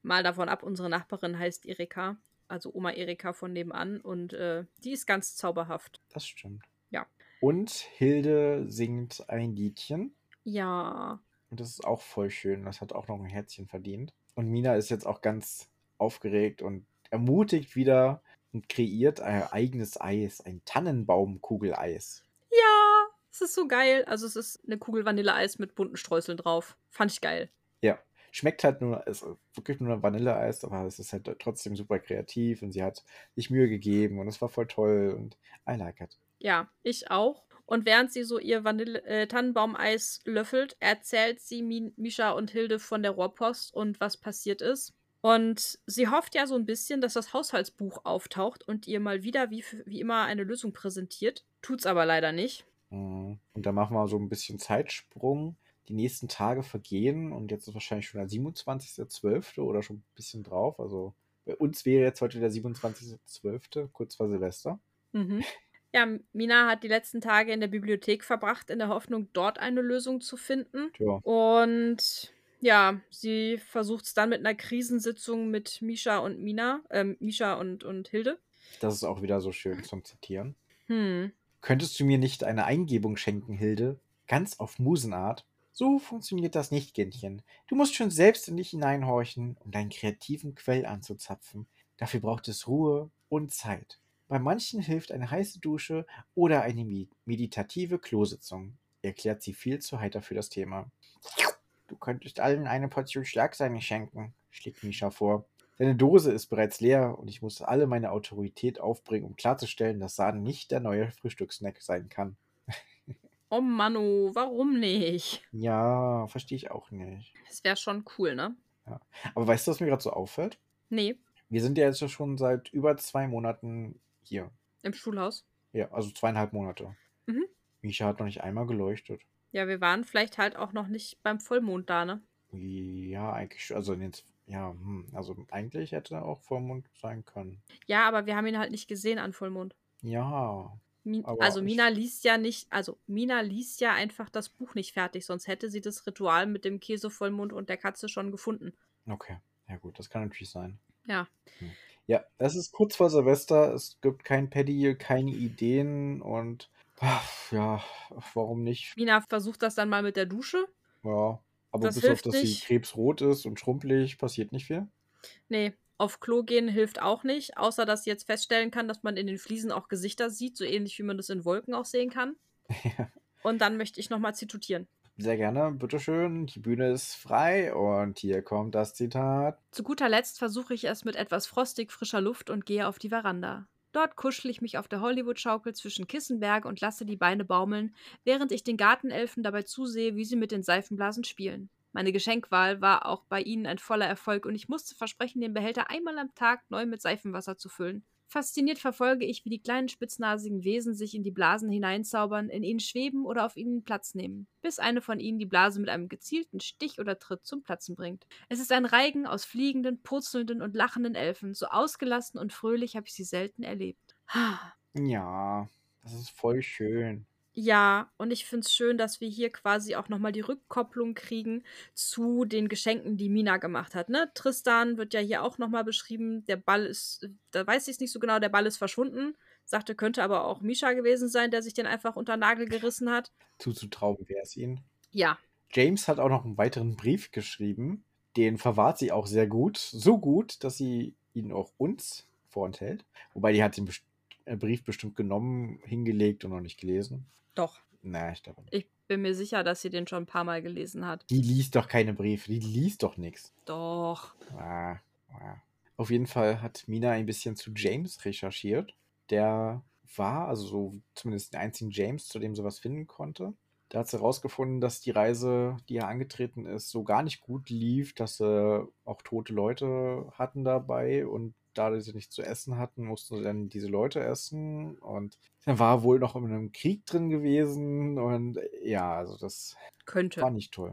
Mal davon ab, unsere Nachbarin heißt Erika. Also Oma Erika von nebenan. Und äh, die ist ganz zauberhaft. Das stimmt. Ja. Und Hilde singt ein Liedchen. Ja. Und das ist auch voll schön. Das hat auch noch ein Herzchen verdient. Und Mina ist jetzt auch ganz aufgeregt und ermutigt wieder und kreiert ein eigenes Eis. Ein Tannenbaumkugeleis. Ja, es ist so geil. Also es ist eine Kugel Vanilleeis mit bunten Streuseln drauf. Fand ich geil. Schmeckt halt nur, ist wirklich nur Vanilleeis, aber es ist halt trotzdem super kreativ und sie hat sich Mühe gegeben und es war voll toll und I like it. Ja, ich auch. Und während sie so ihr Vanille äh, Tannenbaumeis löffelt, erzählt sie Mi Misha und Hilde von der Rohrpost und was passiert ist. Und sie hofft ja so ein bisschen, dass das Haushaltsbuch auftaucht und ihr mal wieder wie, wie immer eine Lösung präsentiert. Tut's aber leider nicht. Mhm. Und dann machen wir so ein bisschen Zeitsprung. Die nächsten Tage vergehen und jetzt ist wahrscheinlich schon der 27.12. oder schon ein bisschen drauf. Also bei uns wäre jetzt heute der 27.12., kurz vor Silvester. Mhm. Ja, Mina hat die letzten Tage in der Bibliothek verbracht, in der Hoffnung, dort eine Lösung zu finden. Tja, Und ja, sie versucht es dann mit einer Krisensitzung mit Misha und Mina, ähm, Misha und, und Hilde. das ist auch wieder so schön zum Zitieren. Hm. Könntest du mir nicht eine Eingebung schenken, Hilde? Ganz auf Musenart? So funktioniert das nicht, Kindchen. Du musst schon selbst in dich hineinhorchen, um deinen kreativen Quell anzuzapfen. Dafür braucht es Ruhe und Zeit. Bei manchen hilft eine heiße Dusche oder eine me- meditative Klositzung, erklärt sie viel zu heiter für das Thema. Du könntest allen eine Portion Schlagsahne schenken, schlägt Misha vor. Deine Dose ist bereits leer und ich muss alle meine Autorität aufbringen, um klarzustellen, dass Sahne nicht der neue Frühstückssnack sein kann. Oh Manu, warum nicht? Ja, verstehe ich auch nicht. Das wäre schon cool, ne? Aber weißt du, was mir gerade so auffällt? Nee, Wir sind ja jetzt schon seit über zwei Monaten hier. im Schulhaus. Ja, also zweieinhalb Monate. Mhm. Misha hat noch nicht einmal geleuchtet. Ja, wir waren vielleicht halt auch noch nicht beim Vollmond da, ne? Ja, eigentlich schon. Also, in den, ja, hm, also eigentlich hätte auch Vollmond sein können. Ja, aber wir haben ihn halt nicht gesehen an Vollmond. Ja, Mi Aber also Mina liest ja nicht, also Mina liest ja einfach das Buch nicht fertig, sonst hätte sie das Ritual mit dem Käsevollmond und der Katze schon gefunden. okay. Ja, gut, das kann natürlich sein. Ja. Ja, es ist kurz vor Silvester. Es gibt kein Paddy, keine Ideen und ach, ja, warum nicht? Mina versucht das dann mal mit der Dusche. Ja, aber Das bis auf, dass nicht. sie krebsrot ist und schrumpelig, passiert nicht viel. Nee, auf Klo gehen hilft auch nicht, außer dass sie jetzt feststellen kann, dass man in den Fliesen auch Gesichter sieht, so ähnlich wie man das in Wolken auch sehen kann. Und dann möchte ich nochmal zitieren. Sehr gerne, bitteschön. Die Bühne ist frei und hier kommt das Zitat. Zu guter Letzt versuche ich es mit etwas frostig frischer Luft und gehe auf die Veranda. Dort kuschel ich mich auf der Hollywood-Schaukel zwischen Kissenberg und lasse die Beine baumeln, während ich den Gartenelfen dabei zusehe, wie sie mit den Seifenblasen spielen. Meine Geschenkwahl war auch bei ihnen ein voller Erfolg und ich musste versprechen, den Behälter einmal am Tag neu mit Seifenwasser zu füllen. Fasziniert verfolge ich, wie die kleinen spitznasigen Wesen sich in die Blasen hineinzaubern, in ihnen schweben oder auf ihnen Platz nehmen, bis eine von ihnen die Blase mit einem gezielten Stich oder Tritt zum Platzen bringt. Es ist ein Reigen aus fliegenden, purzelnden und lachenden Elfen. So ausgelassen und fröhlich habe ich sie selten erlebt. Ja, das ist voll schön. Ja, und ich finde es schön, dass wir hier quasi auch nochmal die Rückkopplung kriegen zu den Geschenken, die Mina gemacht hat. Ne? Tristan wird ja hier auch nochmal beschrieben. Der Ball ist, da weiß ich es nicht so genau, der Ball ist verschwunden. Sagte, könnte aber auch Misha gewesen sein, der sich den einfach unter Nagel gerissen hat. Zuzutrauen wäre es ihnen. Ja. James hat auch noch einen weiteren Brief geschrieben. Den verwahrt sie auch sehr gut. So gut, dass sie ihn auch uns vorenthält. Wobei die hat den Best äh, Brief bestimmt genommen, hingelegt und noch nicht gelesen. Doch. Na, ich glaube nicht. Ich bin mir sicher, dass sie den schon ein paar Mal gelesen hat. Die liest doch keine Briefe, die liest doch nichts. Doch. Ah, ah. Auf jeden Fall hat Mina ein bisschen zu James recherchiert. Der war, also so zumindest den einzigen James, zu dem sie was finden konnte. Da hat sie herausgefunden, dass die Reise, die er angetreten ist, so gar nicht gut lief, dass sie auch tote Leute hatten dabei und da sie nichts zu essen hatten, mussten sie dann diese Leute essen und dann war wohl noch in einem Krieg drin gewesen und ja, also das Könnte. war nicht toll.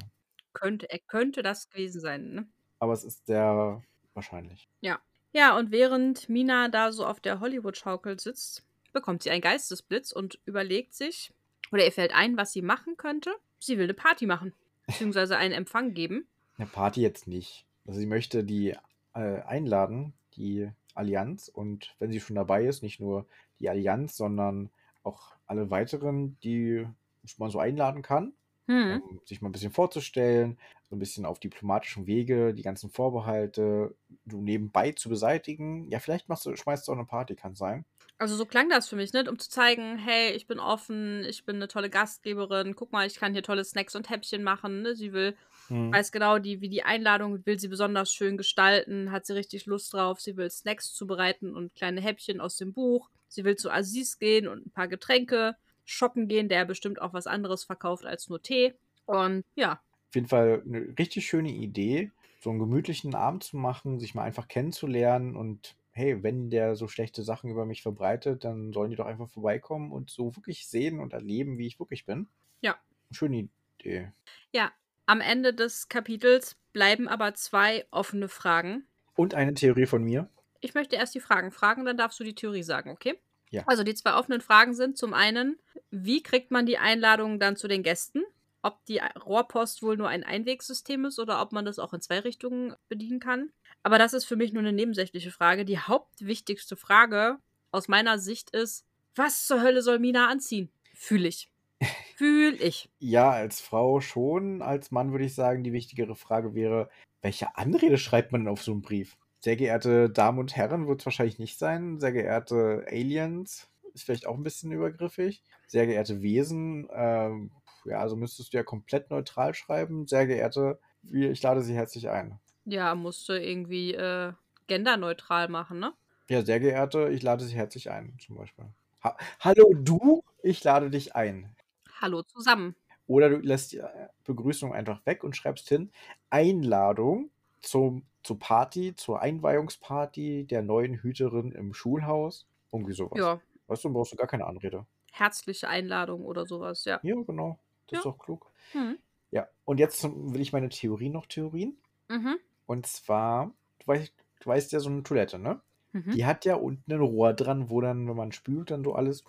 Könnte. Er könnte das gewesen sein, ne? Aber es ist sehr wahrscheinlich. Ja. Ja, und während Mina da so auf der Hollywood-Schaukel sitzt, bekommt sie einen Geistesblitz und überlegt sich, oder ihr fällt ein, was sie machen könnte. Sie will eine Party machen, beziehungsweise einen Empfang geben. Eine Party jetzt nicht. Also sie möchte die äh, einladen, die Allianz. Und wenn sie schon dabei ist, nicht nur die Allianz, sondern auch alle weiteren, die man so einladen kann, Hm. um sich mal ein bisschen vorzustellen, so ein bisschen auf diplomatischem Wege die ganzen Vorbehalte so nebenbei zu beseitigen. Ja, vielleicht machst du, schmeißt du auch eine Party, kann sein. Also so klang das für mich, ne? Um zu zeigen, hey, ich bin offen, ich bin eine tolle Gastgeberin, guck mal, ich kann hier tolle Snacks und Häppchen machen. Ne? Sie will, Hm. weiß genau, die, wie die Einladung will sie besonders schön gestalten, hat sie richtig Lust drauf. Sie will Snacks zubereiten und kleine Häppchen aus dem Buch. Sie will zu Aziz gehen und ein paar Getränke shoppen gehen, der bestimmt auch was anderes verkauft als nur Tee. Und ja, Auf jeden Fall eine richtig schöne Idee, so einen gemütlichen Abend zu machen, sich mal einfach kennenzulernen und hey, wenn der so schlechte Sachen über mich verbreitet, dann sollen die doch einfach vorbeikommen und so wirklich sehen und erleben, wie ich wirklich bin. Ja. Schöne Idee. ja, am Ende des Kapitels bleiben aber zwei offene Fragen. Und eine Theorie von mir. Ich möchte erst die Fragen fragen, dann darfst du die Theorie sagen, okay? Ja. Also die zwei offenen Fragen sind zum einen, wie kriegt man die Einladungen dann zu den Gästen? Ob die Rohrpost wohl nur ein Einwegsystem ist oder ob man das auch in zwei Richtungen bedienen kann. Aber das ist für mich nur eine nebensächliche Frage. Die hauptwichtigste Frage aus meiner Sicht ist, was zur Hölle soll Mina anziehen? Fühle ich. Fühl ich. Ja, als Frau schon. Als Mann würde ich sagen, die wichtigere Frage wäre, welche Anrede schreibt man denn auf so einen Brief? Sehr geehrte Damen und Herren wird es wahrscheinlich nicht sein. Sehr geehrte Aliens ist vielleicht auch ein bisschen übergriffig. Sehr geehrte Wesen, ähm, ja, also müsstest du ja komplett neutral schreiben. Sehr geehrte, ich lade Sie herzlich ein. Ja, musst du irgendwie äh, genderneutral machen, ne? Ja, sehr geehrte, ich lade Sie herzlich ein, zum Beispiel. Ha Hallo du, ich lade dich ein. Hallo zusammen. Oder du lässt die äh, Begrüßung einfach weg und schreibst hin Einladung zum, zur Party, zur Einweihungsparty der neuen Hüterin im Schulhaus. Irgendwie sowas. Ja, Weißt du, dann brauchst du gar keine Anrede. herzliche Einladung oder sowas, ja. Ja, genau. Das Ja. ist doch klug. Hm. Ja, und jetzt will ich meine Theorie noch theorien. Mhm. Und zwar, du weißt, du weißt ja, so eine Toilette, ne? Mhm. Die hat ja unten ein Rohr dran, wo dann, wenn man spült, dann so alles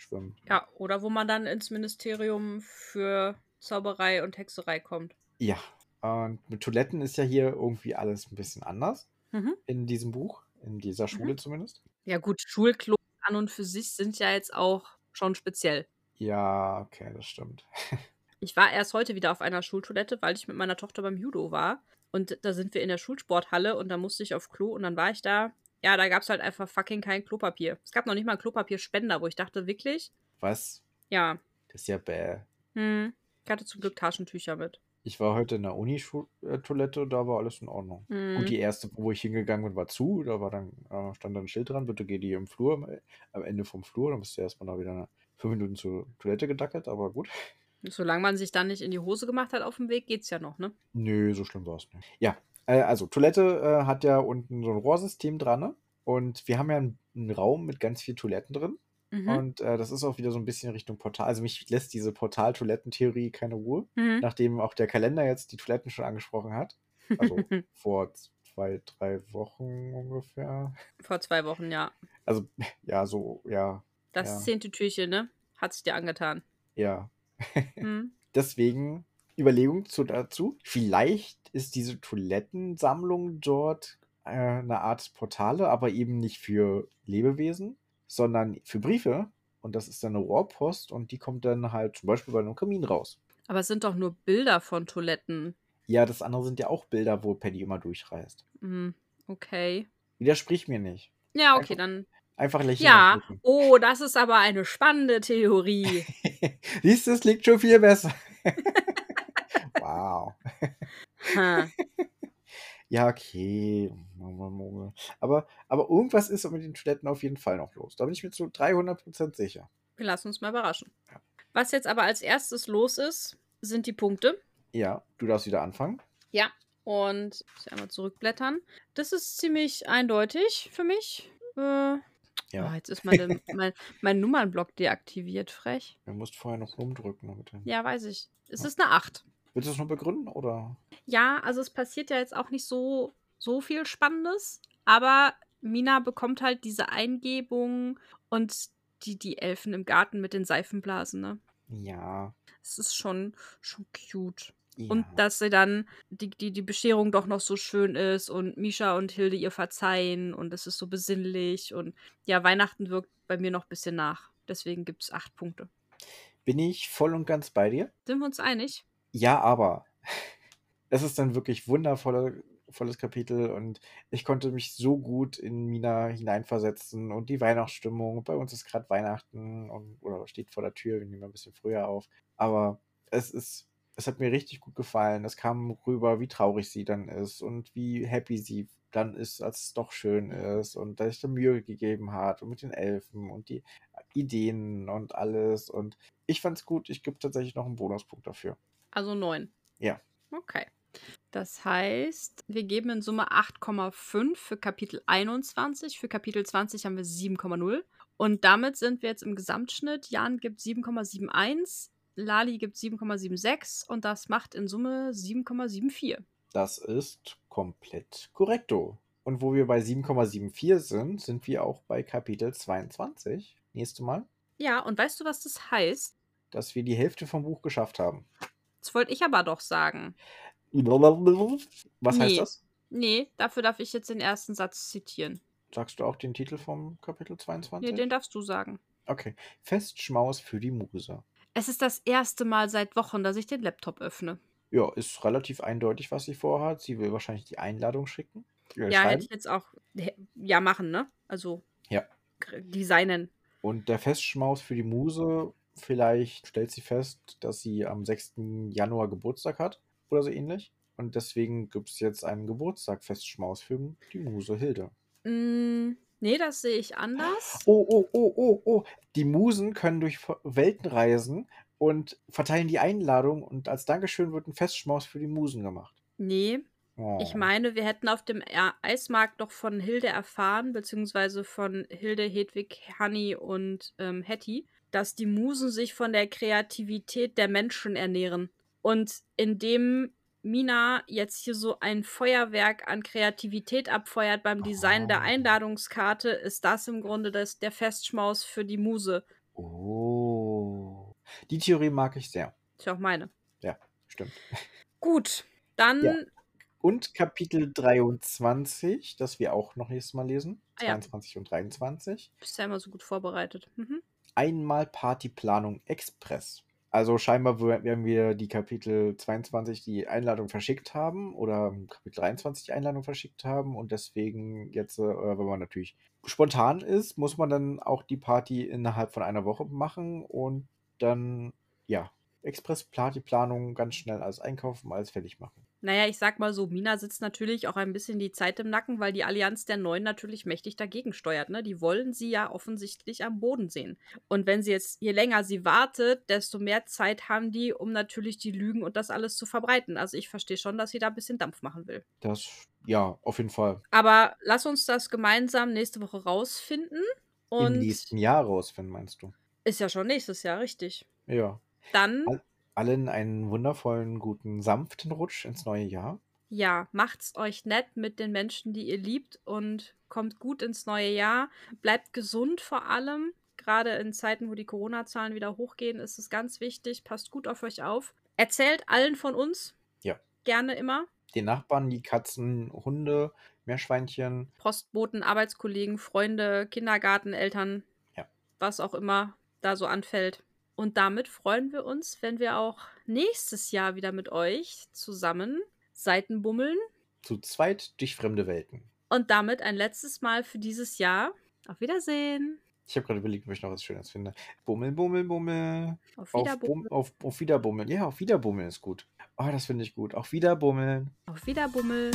wegschwimmt. Ja, oder wo man dann ins Ministerium für Zauberei und Hexerei kommt. Ja, und mit Toiletten ist ja hier irgendwie alles ein bisschen anders. Mhm. In diesem Buch, in dieser Schule zumindest. Ja, gut, Schulklos an und für sich sind ja jetzt auch schon speziell. Ja, okay, das stimmt. Ich war erst heute wieder auf einer Schultoilette, weil ich mit meiner Tochter beim Judo war. Und da sind wir in der Schulsporthalle und da musste ich auf Klo und dann war ich da. Ja, da gab es halt einfach fucking kein Klopapier. Es gab noch nicht mal einen Klopapierspender, wo ich dachte, wirklich? Was? Ja. Das ist ja bäh. Hm. Ich hatte zum Glück Taschentücher mit. Ich war heute in der Uni-Toilette, da war alles in Ordnung. Hm. Gut, die erste, wo ich hingegangen bin, war zu. Da war dann, äh, stand dann ein Schild dran, bitte geh die im Flur, am- am Ende vom Flur. Dann bist du erstmal da wieder fünf Minuten zur Toilette gedackelt, aber gut. Solange man sich dann nicht in die Hose gemacht hat auf dem Weg, geht's ja noch, ne? Nö, so schlimm war es nicht. Ja, äh, also Toilette äh, hat ja unten so ein Rohrsystem dran, ne? Und wir haben ja einen, einen Raum mit ganz vielen Toiletten drin. Mhm. Und äh, das ist auch wieder so ein bisschen Richtung Portal. Also mich lässt diese Portal-Toilettentheorie keine Ruhe, Mhm. nachdem auch der Kalender jetzt die Toiletten schon angesprochen hat. Also vor zwei, drei Wochen ungefähr. Vor zwei Wochen, ja. Also ja, so, ja, Das Ja. zehnte Türchen, ne? Hat sich dir angetan. ja. Hm. Deswegen Überlegung zu, dazu. Vielleicht ist diese Toilettensammlung dort äh, eine Art Portale, aber eben nicht für Lebewesen, sondern für Briefe. Und das ist dann eine Rohrpost und die kommt dann halt zum Beispiel bei einem Kamin raus. Aber es sind doch nur Bilder von Toiletten. Ja, das andere sind ja auch Bilder, wo Paddy immer durchreist. Hm, okay. Widersprich mir nicht. Ja, okay, Einfach- dann. Einfach lächeln. Ja. Oh, das ist aber eine spannende Theorie. Siehst du, es liegt schon viel besser. wow. Hm. Ja, okay. Aber, aber irgendwas ist mit den Toiletten auf jeden Fall noch los. Da bin ich mir zu 300% sicher. Wir lassen uns mal überraschen. Ja. Was jetzt aber als erstes los ist, sind die Punkte. Ja, du darfst wieder anfangen. Ja. Und ich muss einmal zurückblättern. Das ist ziemlich eindeutig für mich. Äh, Ja. oh, jetzt ist meine, mein, mein Nummernblock deaktiviert, frech. Du musst vorher noch rumdrücken. Du- Ja, weiß ich. Es ist eine 8. Willst du es nur begründen? Oder? Ja, also es passiert ja jetzt auch nicht so, so viel Spannendes, aber Mina bekommt halt diese Eingebung und die, die Elfen im Garten mit den Seifenblasen, ne? Ja. Es ist schon, schon cute. ja. Und dass sie dann die, die, die Bescherung doch noch so schön ist und Misha und Hilde ihr verzeihen und es ist so besinnlich und ja, Weihnachten wirkt bei mir noch ein bisschen nach. Deswegen gibt es acht Punkte. Bin ich voll und ganz bei dir? Sind wir uns einig? Ja, aber es ist dann wirklich wundervolle, volles Kapitel und ich konnte mich so gut in Mina hineinversetzen und die Weihnachtsstimmung. Bei uns ist gerade Weihnachten und, oder steht vor der Tür, wir nehmen ein bisschen früher auf. Aber es ist, es hat mir richtig gut gefallen. Es kam rüber, wie traurig sie dann ist und wie happy sie dann ist, als es doch schön ist und dass sich da Mühe gegeben hat und mit den Elfen und die Ideen und alles. Und ich fand's gut. Ich gebe tatsächlich noch einen Bonuspunkt dafür. Also neun. Ja. Okay. Das heißt, wir geben in Summe 8,5 für Kapitel 21. Für Kapitel 20 haben wir 7,0. Und damit sind wir jetzt im Gesamtschnitt. Jan gibt 7,71, Lali gibt 7,76 und das macht in Summe 7,74. Das ist komplett korrekto. Und wo wir bei 7,74 sind, sind wir auch bei Kapitel 22. Nächste Mal, Ja, und weißt du, was das heißt? dass wir die Hälfte vom Buch geschafft haben. Das wollte ich aber doch sagen. Was heißt Nee. das? Nee, dafür darf ich jetzt den ersten Satz zitieren. Sagst du auch den Titel vom Kapitel 22? Nee, den darfst du sagen. okay. Festschmaus für die Muse. Es ist das erste Mal seit Wochen, dass ich den Laptop öffne. Ja, ist relativ eindeutig, was sie vorhat. Sie will wahrscheinlich die Einladung schicken. Äh, Ja, hätte ich jetzt auch ja machen, ne? Also Ja. designen. Und der Festschmaus für die Muse, vielleicht stellt sie fest, dass sie am 6. Januar Geburtstag hat oder so ähnlich. Und deswegen gibt es jetzt einen Geburtstag-Festschmaus für die Muse Hilde. Mm, nee, das sehe ich anders. Oh, oh, oh, oh, oh. Die Musen können durch Welten reisen und verteilen die Einladung und als Dankeschön wird ein Festschmaus für die Musen gemacht. Nee, Oh. ich meine, wir hätten auf dem Er- Eismarkt doch von Hilde erfahren, beziehungsweise von Hilde, Hedwig, Hanni und ähm, Hetty, dass die Musen sich von der Kreativität der Menschen ernähren. Und indem Mina jetzt hier so ein Feuerwerk an Kreativität abfeuert beim Design der Oh. Einladungskarte, ist das im Grunde das, der Festschmaus für die Muse. Oh. Die Theorie mag ich sehr. Ist ja auch meine. Stimmt. Gut, dann Ja. Und Kapitel 23, das wir auch noch nächstes Mal lesen. Ah ja. 22 und 23. bist du ja immer so gut vorbereitet. Mhm. Einmal Partyplanung Express. Also scheinbar werden wir die Kapitel 22 die Einladung verschickt haben oder Kapitel 23 die Einladung verschickt haben und deswegen jetzt, äh, wenn man natürlich spontan ist, muss man dann auch die Party innerhalb von einer Woche machen und dann, ja, Express-Partyplanung ganz schnell alles einkaufen, alles fertig machen. Naja, ich sag mal so, Mina sitzt natürlich auch ein bisschen die Zeit im Nacken, weil die Allianz der Neuen natürlich mächtig dagegen steuert. Ne? Die wollen sie ja offensichtlich am Boden sehen. Und wenn sie jetzt, je länger sie wartet, desto mehr Zeit haben die, um natürlich die Lügen und das alles zu verbreiten. Also ich verstehe schon, dass sie da ein bisschen Dampf machen will. Das, ja, auf jeden Fall. Aber lass uns das gemeinsam nächste Woche rausfinden. Und Im nächsten Jahr rausfinden, meinst du? ist ja schon nächstes Jahr, richtig. Ja. Dann, Al- Allen einen wundervollen, guten, sanften Rutsch ins neue Jahr. ja, macht's euch nett mit den Menschen, die ihr liebt und kommt gut ins neue Jahr. Bleibt gesund vor allem. Gerade in Zeiten, wo die Corona-Zahlen wieder hochgehen, ist es ganz wichtig. Passt gut auf euch auf. Erzählt allen von uns. Ja. Gerne immer. Den Nachbarn, die Katzen, Hunde, Meerschweinchen, Postboten, Arbeitskollegen, Freunde, Kindergarten, Eltern. was auch immer da so anfällt. Und damit freuen wir uns, wenn wir auch nächstes Jahr wieder mit euch zusammen Seiten bummeln. Zu zweit durch fremde Welten. Und damit ein letztes Mal für dieses Jahr. Auf Wiedersehen. Ich habe gerade überlegt, ob ich noch was Schönes finde. Bummel, bummel, bummel. Auf Auf, Wiederbummeln. Bum, auf, auf Wiederbummeln. Ja, auf Wiederbummeln ist gut. Oh, das finde ich gut. Auf Wiederbummeln. Auf Wiederbummel.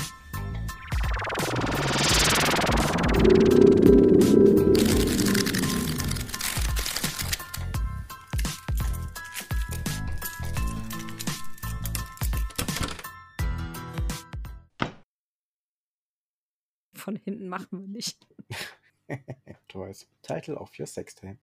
Von hinten machen wir nicht. Weißt. Title of your Sextape.